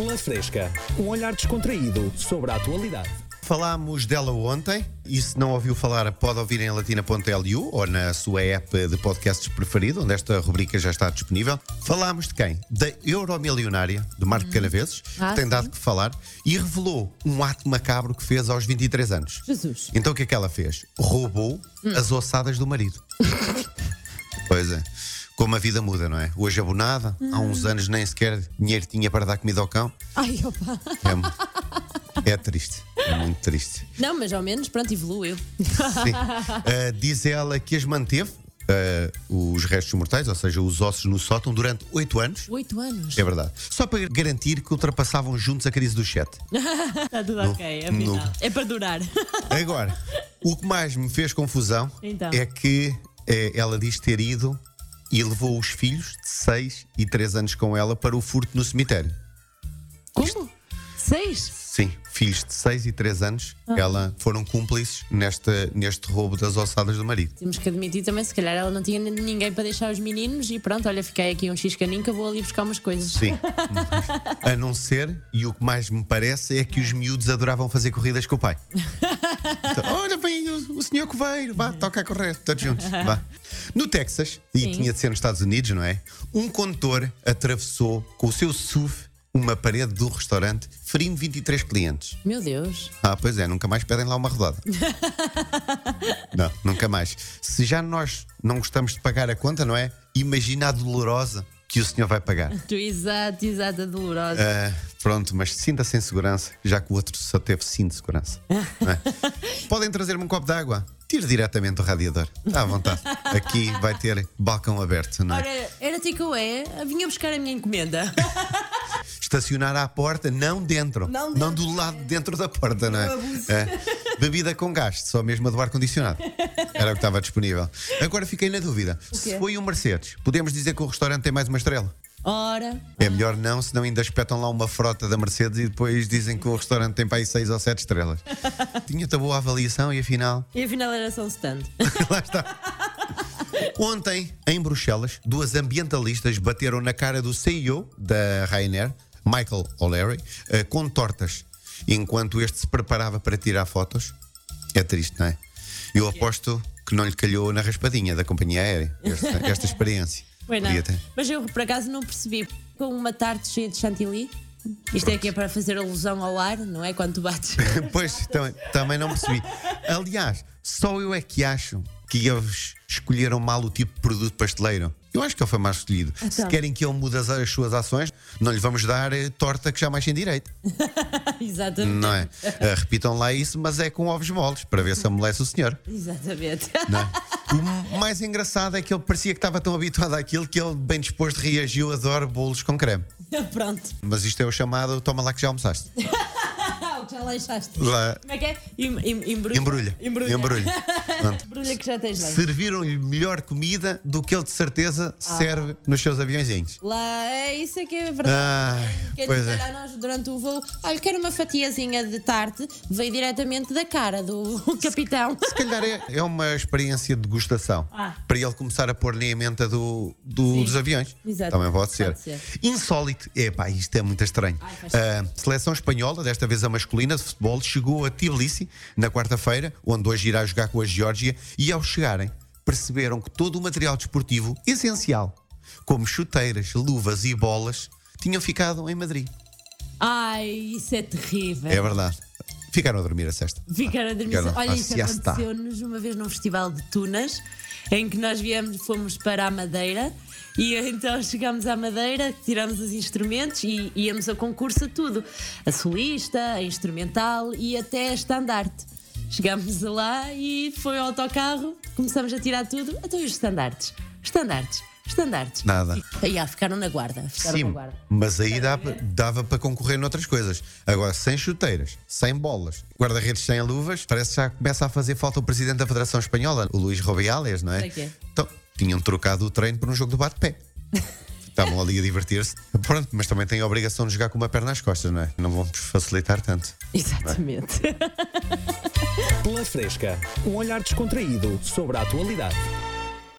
Pela Fresca, um olhar descontraído sobre a atualidade. Falámos dela ontem e se não ouviu falar pode ouvir em latina.lu ou na sua app de podcasts preferido, onde esta rubrica já está disponível. Falámos de quem? Da Euromilionária, de Marco Canaveses, Ah, que tem sim. dado que falar e revelou um ato macabro que fez aos 23 anos. Jesus. Então o que é que ela fez? Roubou as ossadas do marido. pois é. Como a vida muda, não é? Hoje abonada, há uns anos nem sequer dinheiro tinha para dar comida ao cão. Ai, opa. É, é triste, é muito triste. Não, mas ao menos, pronto, evoluiu. Sim. Uh, diz ela que as manteve, uh, os restos mortais, ou seja, os ossos no sótão, durante oito anos. Oito anos. É verdade. Só para garantir que ultrapassavam juntos a crise do chat. Está tudo ok, afinal. no- É para durar. Agora, o que mais me fez confusão Então. é que eh, ela diz ter ido e levou os filhos de 6 e 3 anos com ela para o furto no cemitério. Como? Seis? Sim, filhos de 6 e 3 anos, Ah. ela foram cúmplices neste, neste roubo das ossadas do marido. Temos que admitir também, se calhar ela não tinha ninguém para deixar os meninos e pronto, olha, fiquei aqui um x-caninho que eu vou ali buscar umas coisas. Sim. A não ser, e o que mais me parece é que os miúdos adoravam fazer corridas com o pai. Então, Olha, vem o, o senhor Coveiro, vá, toca a correr, todos juntos. Vá. No Texas, e Sim. tinha de ser nos Estados Unidos, não é? Um condutor atravessou com o seu SUV uma parede do restaurante, ferindo 23 clientes. Meu Deus. Ah, pois é, nunca mais pedem lá uma rodada. não, nunca mais. Se já nós não gostamos de pagar a conta, não é? Imagina a dolorosa que o senhor vai pagar. Exato, exato, dolorosa. Ah, pronto, mas sinta-se em segurança, já que o outro só teve cinto de segurança. não é? Podem trazer-me um copo de água? Tire diretamente do radiador. Está à vontade. Aqui vai ter balcão aberto, não é? Ora, era takeaway, vinha buscar a minha encomenda. Estacionar à porta, não dentro. Não do lado de dentro da porta, não é? É. Bebida com gás, só mesmo a do ar-condicionado. Era o que estava disponível. Agora fiquei na dúvida. Se foi um Mercedes, podemos dizer que o restaurante tem mais uma estrela? Ora, É melhor não, senão ainda espetam lá uma frota da Mercedes e depois dizem que o restaurante tem para aí 6 ou 7 estrelas. Tinha-te a boa avaliação e afinal, e afinal era só um stand. lá está. Ontem, em Bruxelas, duas ambientalistas bateram na cara do CEO da Ryanair, Michael O'Leary, eh, com tortas, enquanto este se preparava para tirar fotos. É triste, não é? Eu aposto que não lhe calhou na raspadinha da companhia aérea esta, esta experiência. Não. Mas eu por acaso não percebi. Com uma tarte cheia de chantilly. Isto é que é para fazer alusão ao ar, não é? Quando tu bates. Pois, também, também não percebi. Aliás, só eu é que acho que eles escolheram mal o tipo de produto pasteleiro. Eu acho que ele foi mal escolhido. Se Então. querem que ele mude as, as suas ações, não lhe vamos dar eh, torta que jamais tem direito. Exatamente. Não é? Eh, repitam lá isso, mas é com ovos moles, para ver se amolece o senhor. Exatamente. Não é? O mais engraçado é que ele parecia que estava tão habituado àquilo que ele, bem disposto, reagiu. Adoro bolos com creme. Pronto. Mas isto é o chamado toma lá que já almoçaste. Ah, já deixaste. Lá, Como é que é? Em- em- Embrulha. embrulha. Embrulha. Embrulha. Embrulha que já tens lá. serviram-lhe melhor comida do que ele de certeza Ah. serve nos seus aviãozinhos. Lá, é isso é que é verdade. Ai, Quer pois dizer, é. nós durante o voo, olha, quero uma fatiazinha de tarte, veio diretamente da cara do capitão. Se calhar é, é uma experiência de degustação Ah. para ele começar a pôr na emenda do, do- dos aviões. Exato. Também pode ser. Pode ser. Insólito. Epá, isto é muito estranho. Ai, A seleção espanhola, desta vez a masculina de futebol, chegou a Tbilisi na quarta-feira, onde hoje irá jogar com a Geórgia, e ao chegarem perceberam que todo o material desportivo essencial, como chuteiras, luvas e bolas, tinham ficado em Madrid. Ai, isso é terrível. É verdade. Ficaram a dormir a sexta. Ficaram a dormir. Ficaram Olha, a isso aconteceu-nos uma vez num festival de Tunas, em que nós viemos, fomos para a Madeira e então chegámos à Madeira, tiramos os instrumentos e íamos a concurso a tudo: a solista, a instrumental e até a estandarte. Chegámos lá e foi ao autocarro, começamos a tirar tudo, até os estandartes. Estandartes, estandartes. Nada. E, aí, ah, ficaram na guarda. Ficaram na Sim, guarda. mas aí dava, dava para concorrer noutras coisas. Agora, sem chuteiras, sem bolas, guarda-redes sem luvas, parece que já começa a fazer falta o presidente da Federação Espanhola, o Luís Robiales, não é? Sei que é. Então, tinham trocado o treino por um jogo de bate-pé. Estavam ali a divertir-se. Pronto, mas também têm a obrigação de jogar com uma perna às costas, não é? Não vamos facilitar tanto. Exatamente. Pela Fresca, um olhar descontraído sobre a atualidade.